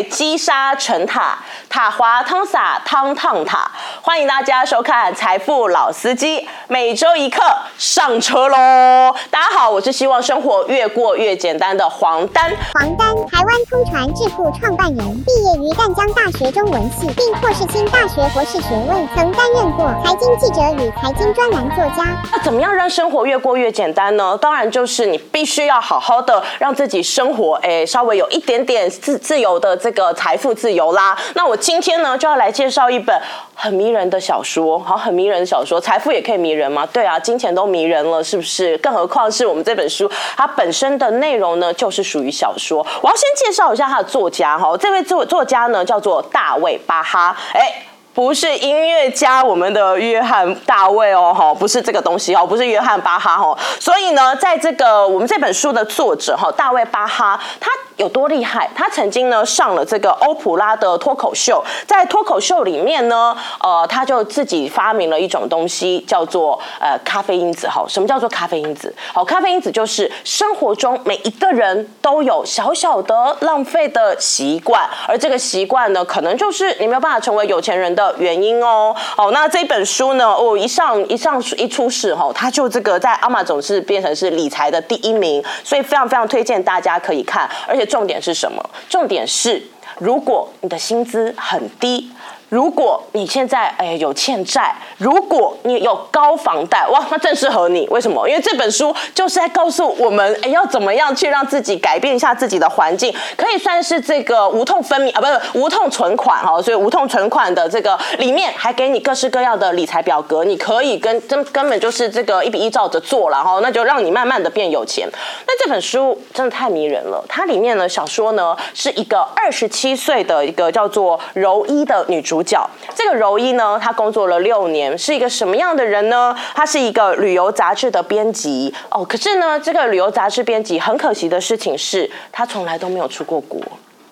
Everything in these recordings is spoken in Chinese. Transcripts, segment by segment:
会积沙成塔，塔滑汤洒汤烫塔。欢迎大家收看《财富老司机》，每周一课上车喽！大家好，我是希望生活越过越简单的黄丹。黄丹，台湾通传智库创办人，毕业于淡江大学中文系，并获世新大学博士学位，曾担任过财经记者与财经专栏作家。那怎么样让生活越过越简单呢？当然就是你必须要好好的让自己生活，哎，稍微有一点点自自由的这这个财富自由啦。那我今天呢就要来介绍一本很迷人的小说，好，很迷人的小说，财富也可以迷人吗？对啊，金钱都迷人了，是不是？更何况是我们这本书，它本身的内容呢就是属于小说。我要先介绍一下它的作家哈，这位作作家呢叫做大卫巴哈，哎。不是音乐家，我们的约翰大卫哦，哈，不是这个东西哦，不是约翰巴哈哦。所以呢，在这个我们这本书的作者哈，大卫巴哈，他有多厉害？他曾经呢上了这个欧普拉的脱口秀，在脱口秀里面呢，呃，他就自己发明了一种东西，叫做呃咖啡因子。哈，什么叫做咖啡因子？好，咖啡因子就是生活中每一个人都有小小的浪费的习惯，而这个习惯呢，可能就是你没有办法成为有钱人的。原因哦，好，那这本书呢？哦，一上一上一出世哈，它就这个在阿玛总是变成是理财的第一名，所以非常非常推荐大家可以看。而且重点是什么？重点是如果你的薪资很低。如果你现在哎有欠债，如果你有高房贷，哇，那正适合你。为什么？因为这本书就是在告诉我们，哎，要怎么样去让自己改变一下自己的环境，可以算是这个无痛分娩啊，不是无痛存款哈。所以无痛存款的这个里面还给你各式各样的理财表格，你可以跟根根本就是这个一比一照着做了哈，那就让你慢慢的变有钱。那这本书真的太迷人了，它里面呢小说呢是一个二十七岁的一个叫做柔一的女主。角这个柔一呢，她工作了六年，是一个什么样的人呢？她是一个旅游杂志的编辑哦。可是呢，这个旅游杂志编辑很可惜的事情是，她从来都没有出过国。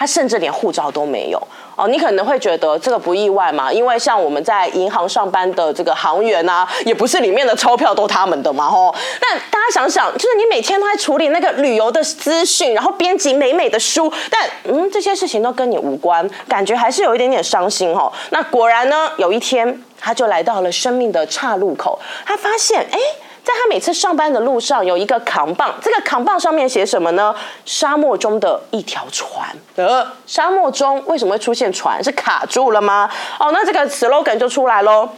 他甚至连护照都没有哦，你可能会觉得这个不意外嘛，因为像我们在银行上班的这个行员啊，也不是里面的钞票都他们的嘛吼。但大家想想，就是你每天都在处理那个旅游的资讯，然后编辑美美的书，但嗯，这些事情都跟你无关，感觉还是有一点点伤心哦。那果然呢，有一天他就来到了生命的岔路口，他发现哎。在他每次上班的路上，有一个扛棒，这个扛棒上面写什么呢？沙漠中的一条船。呃，沙漠中为什么会出现船？是卡住了吗？哦，那这个 slogan 就出来喽。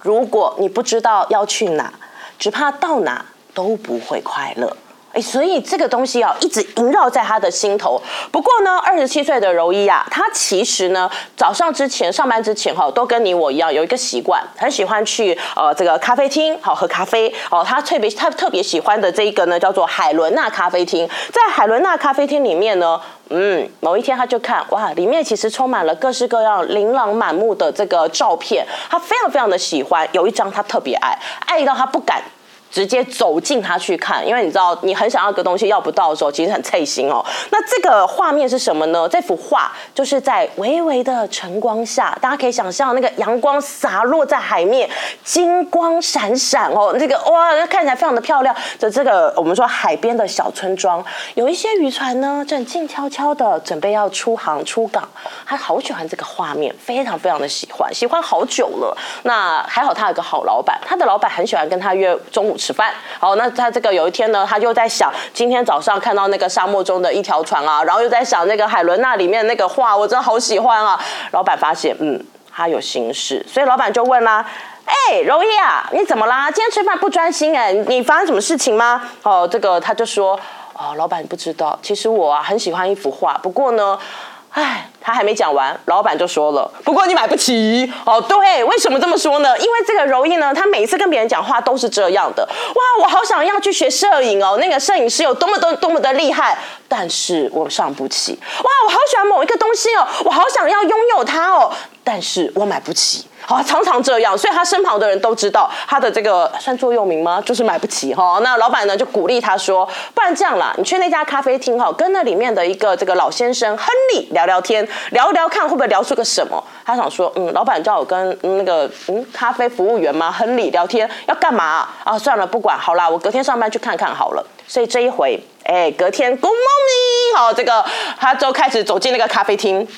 如果你不知道要去哪，只怕到哪都不会快乐。哎，所以这个东西啊，一直萦绕在他的心头。不过呢，二十七岁的柔一啊，他其实呢，早上之前上班之前哈，都跟你我一样有一个习惯，很喜欢去呃这个咖啡厅好喝咖啡哦。他特别他特别喜欢的这一个呢，叫做海伦娜咖啡厅。在海伦娜咖啡厅里面呢，嗯，某一天他就看哇，里面其实充满了各式各样琳琅满目的这个照片，他非常非常的喜欢。有一张他特别爱，爱到他不敢。直接走进他去看，因为你知道，你很想要个东西要不到的时候，其实很脆心哦。那这个画面是什么呢？这幅画就是在微微的晨光下，大家可以想象那个阳光洒落在海面，金光闪闪哦。这个哇，看起来非常的漂亮。的这个我们说海边的小村庄，有一些渔船呢，正静悄悄的准备要出航出港。他好喜欢这个画面，非常非常的喜欢，喜欢好久了。那还好他有个好老板，他的老板很喜欢跟他约中午。吃饭，好，那他这个有一天呢，他就在想，今天早上看到那个沙漠中的一条船啊，然后又在想那个海伦娜里面那个画，我真的好喜欢啊。老板发现，嗯，他有心事，所以老板就问啦，哎，柔一啊，你怎么啦？今天吃饭不专心哎，你发生什么事情吗？哦，这个他就说，哦，老板不知道，其实我啊很喜欢一幅画，不过呢。哎，他还没讲完，老板就说了：“不过你买不起哦。”对，为什么这么说呢？因为这个柔意呢，他每次跟别人讲话都是这样的。哇，我好想要去学摄影哦，那个摄影师有多么多多么的厉害，但是我上不起。哇，我好喜欢某一个东西哦，我好想要拥有它哦，但是我买不起。好，常常这样，所以他身旁的人都知道他的这个算座右铭吗？就是买不起哈。那老板呢就鼓励他说：“不然这样啦，你去那家咖啡厅哈，跟那里面的一个这个老先生亨利聊聊天，聊一聊看会不会聊出个什么。”他想说：“嗯，老板叫我跟那个嗯咖啡服务员吗？亨利聊天要干嘛啊？算了，不管好啦，我隔天上班去看看好了。”所以这一回，哎，隔天 Good morning，好，这个他就开始走进那个咖啡厅，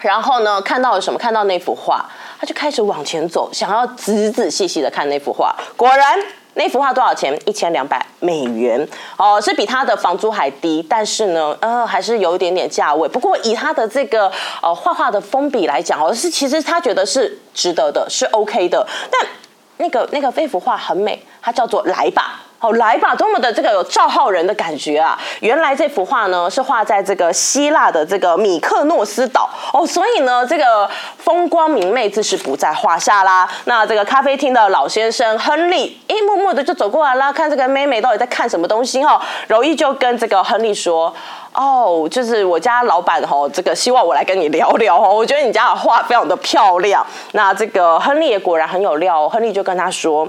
然后呢，看到了什么？看到那幅画，他就开始往前走，想要仔仔细细的看那幅画。果然。那幅画多少钱？一千两百美元哦，是比他的房租还低，但是呢，呃，还是有一点点价位。不过以他的这个呃画画的封笔来讲哦，是其实他觉得是值得的，是 OK 的。但那个那个那幅画很美，它叫做来吧。好，来吧，多么的这个有赵浩人的感觉啊！原来这幅画呢是画在这个希腊的这个米克诺斯岛哦，所以呢这个风光明媚自是不在话下啦。那这个咖啡厅的老先生亨利，一，默默的就走过来啦，看这个妹妹到底在看什么东西哈。柔意就跟这个亨利说：“哦，就是我家老板哦，这个希望我来跟你聊聊哦，我觉得你家的画非常的漂亮。”那这个亨利也果然很有料，亨利就跟他说。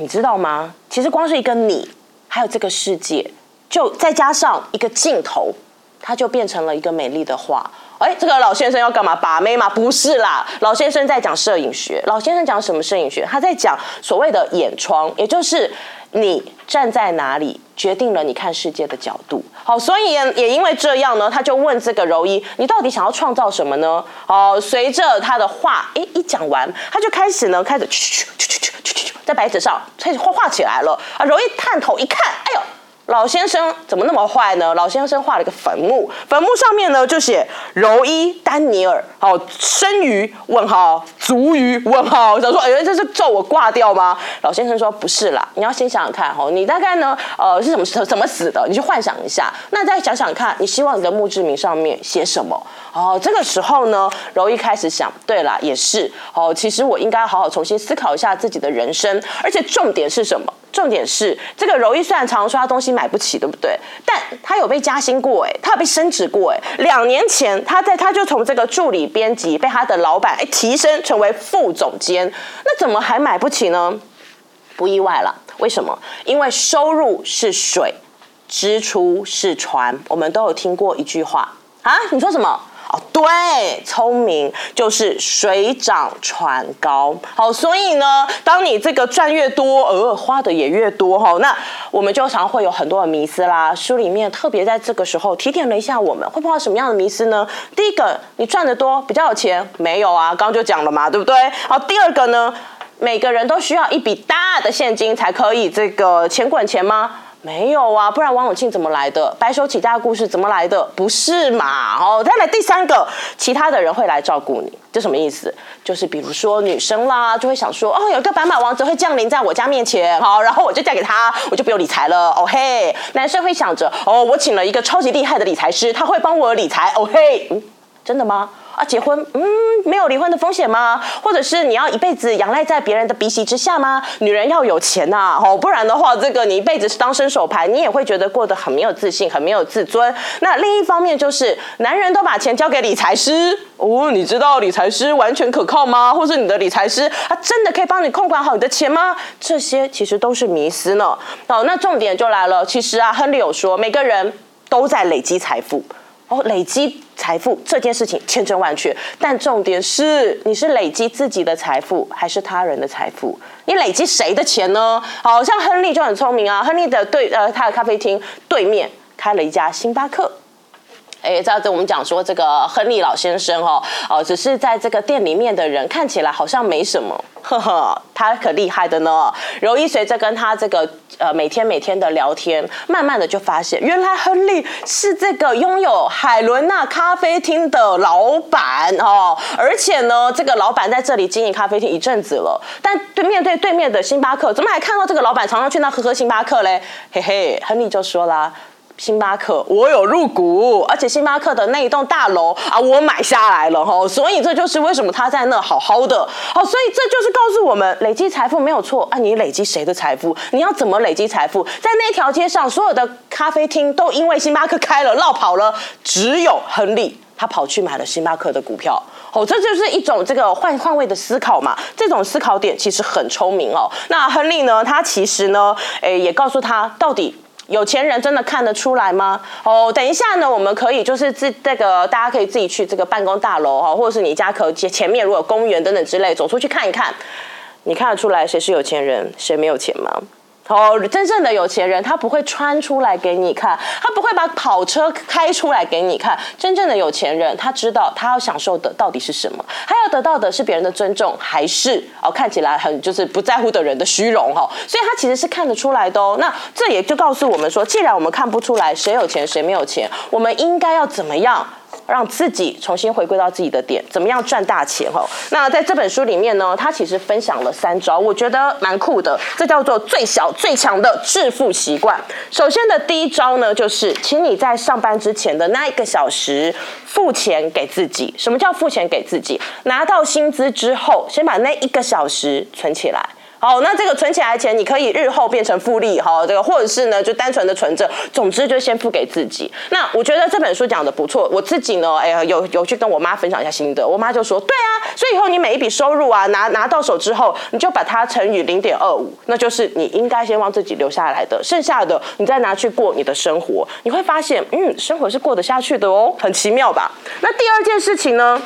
你知道吗？其实光是一个你，还有这个世界，就再加上一个镜头，它就变成了一个美丽的画。哎，这个老先生要干嘛？把妹吗？不是啦，老先生在讲摄影学。老先生讲什么摄影学？他在讲所谓的眼窗，也就是你站在哪里，决定了你看世界的角度。好，所以也因为这样呢，他就问这个柔一，你到底想要创造什么呢？哦，随着他的话，哎，一讲完，他就开始呢，开始去去去去。在白纸上开始画画起来了啊！容易探头一看，哎呦，老先生怎么那么坏呢？老先生画了一个坟墓，坟墓上面呢就写柔伊丹尼尔，好生于问号，卒于问号。想说，哎，这是咒我挂掉吗？老先生说不是啦，你要先想想看哈，你大概呢，呃，是怎么怎么死的？你去幻想一下，那再想想看，你希望你的墓志铭上面写什么？哦，这个时候呢，柔一开始想，对了，也是哦，其实我应该好好重新思考一下自己的人生，而且重点是什么？重点是这个柔一虽然常说他东西买不起，对不对？但他有被加薪过，哎，他有被升职过，哎，两年前他在他就从这个助理编辑被他的老板哎提升成为副总监，那怎么还买不起呢？不意外了，为什么？因为收入是水，支出是船，我们都有听过一句话啊，你说什么？哦，对，聪明就是水涨船高。好，所以呢，当你这个赚越多，呃，花的也越多哈，那我们就常会有很多的迷思啦。书里面特别在这个时候提点了一下我们，会碰到什么样的迷思呢？第一个，你赚的多比较有钱，没有啊，刚刚就讲了嘛，对不对？好，第二个呢，每个人都需要一笔大的现金才可以这个钱滚钱吗？没有啊，不然王永庆怎么来的？白手起家的故事怎么来的？不是嘛？哦，再来第三个，其他的人会来照顾你，这什么意思？就是比如说女生啦，就会想说，哦，有一个白马王子会降临在我家面前，好，然后我就嫁给他，我就不用理财了。哦嘿，男生会想着，哦，我请了一个超级厉害的理财师，他会帮我理财。哦嘿，真的吗？啊，结婚，嗯，没有离婚的风险吗？或者是你要一辈子仰赖在别人的鼻息之下吗？女人要有钱呐，哦，不然的话，这个你一辈子是当伸手牌，你也会觉得过得很没有自信，很没有自尊。那另一方面就是，男人都把钱交给理财师，哦，你知道理财师完全可靠吗？或是你的理财师他真的可以帮你控管好你的钱吗？这些其实都是迷思呢。哦，那重点就来了，其实啊，亨利有说，每个人都在累积财富。哦，累积财富这件事情千真万确，但重点是你是累积自己的财富还是他人的财富？你累积谁的钱呢？好像亨利就很聪明啊，亨利的对呃他的咖啡厅对面开了一家星巴克。哎，这样子我们讲说这个亨利老先生哦，哦，只是在这个店里面的人看起来好像没什么，呵呵，他可厉害的呢。柔一随着跟他这个呃每天每天的聊天，慢慢的就发现，原来亨利是这个拥有海伦娜咖啡厅的老板哦，而且呢，这个老板在这里经营咖啡厅一阵子了，但对面对对面的星巴克，怎么还看到这个老板常常去那喝喝星巴克嘞？嘿嘿，亨利就说啦。星巴克，我有入股，而且星巴克的那一栋大楼啊，我买下来了哈，所以这就是为什么他在那好好的，好，所以这就是告诉我们，累积财富没有错啊，你累积谁的财富？你要怎么累积财富？在那条街上，所有的咖啡厅都因为星巴克开了，闹跑了，只有亨利他跑去买了星巴克的股票，哦，这就是一种这个换换位的思考嘛，这种思考点其实很聪明哦。那亨利呢，他其实呢，诶，也告诉他到底。有钱人真的看得出来吗？哦，等一下呢，我们可以就是自这个，大家可以自己去这个办公大楼哈，或者是你家可前前面如果有公园等等之类，走出去看一看，你看得出来谁是有钱人，谁没有钱吗？哦，真正的有钱人他不会穿出来给你看，他不会把跑车开出来给你看。真正的有钱人他知道他要享受的到底是什么，他要得到的是别人的尊重，还是哦看起来很就是不在乎的人的虚荣哈？所以他其实是看得出来的哦。那这也就告诉我们说，既然我们看不出来谁有钱谁没有钱，我们应该要怎么样？让自己重新回归到自己的点，怎么样赚大钱？哈，那在这本书里面呢，他其实分享了三招，我觉得蛮酷的。这叫做最小最强的致富习惯。首先的第一招呢，就是请你在上班之前的那一个小时付钱给自己。什么叫付钱给自己？拿到薪资之后，先把那一个小时存起来。好，那这个存起来的钱，你可以日后变成复利，哈，这个或者是呢，就单纯的存着。总之，就先付给自己。那我觉得这本书讲的不错，我自己呢，哎呀，有有去跟我妈分享一下心得。我妈就说，对啊，所以以后你每一笔收入啊，拿拿到手之后，你就把它乘以零点二五，那就是你应该先帮自己留下来的，剩下的你再拿去过你的生活，你会发现，嗯，生活是过得下去的哦，很奇妙吧？那第二件事情呢？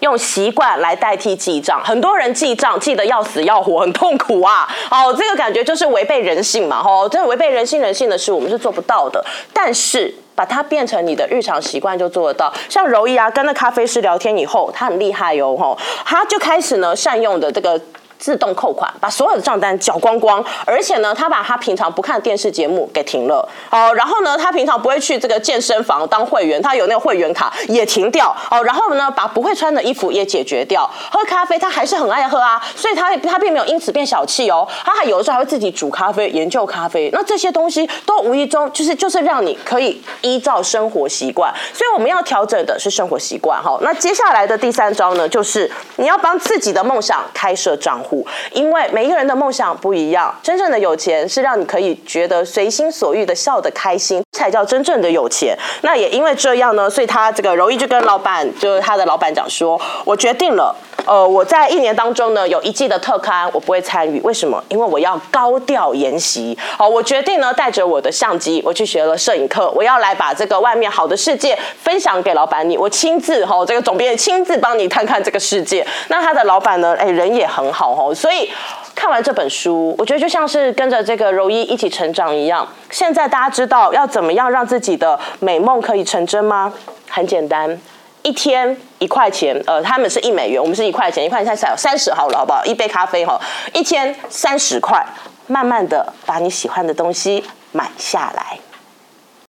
用习惯来代替记账，很多人记账记得要死要活，很痛苦啊！哦，这个感觉就是违背人性嘛！吼，这违背人性人性的事，我们是做不到的。但是把它变成你的日常习惯，就做得到。像柔意啊，跟那咖啡师聊天以后，他很厉害哟！吼，他就开始呢善用的这个。自动扣款，把所有的账单缴光光，而且呢，他把他平常不看电视节目给停了，哦，然后呢，他平常不会去这个健身房当会员，他有那个会员卡也停掉，哦，然后呢，把不会穿的衣服也解决掉，喝咖啡他还是很爱喝啊，所以他他并没有因此变小气哦，他还有的时候还会自己煮咖啡，研究咖啡，那这些东西都无意中就是就是让你可以依照生活习惯，所以我们要调整的是生活习惯，哈，那接下来的第三招呢，就是你要帮自己的梦想开设账户。因为每一个人的梦想不一样，真正的有钱是让你可以觉得随心所欲的笑得开心，才叫真正的有钱。那也因为这样呢，所以他这个容易就跟老板，就是他的老板讲说，我决定了。呃，我在一年当中呢，有一季的特刊我不会参与，为什么？因为我要高调研习。好，我决定呢，带着我的相机，我去学了摄影课，我要来把这个外面好的世界分享给老板你，我亲自哈，这个总编亲自帮你看看这个世界。那他的老板呢，哎，人也很好哦，所以看完这本书，我觉得就像是跟着这个柔一一起成长一样。现在大家知道要怎么样让自己的美梦可以成真吗？很简单。一天一块钱，呃，他们是一美元，我们是一块钱，一块钱才有三十好了，好不好？一杯咖啡哈，一天三十块，慢慢的把你喜欢的东西买下来。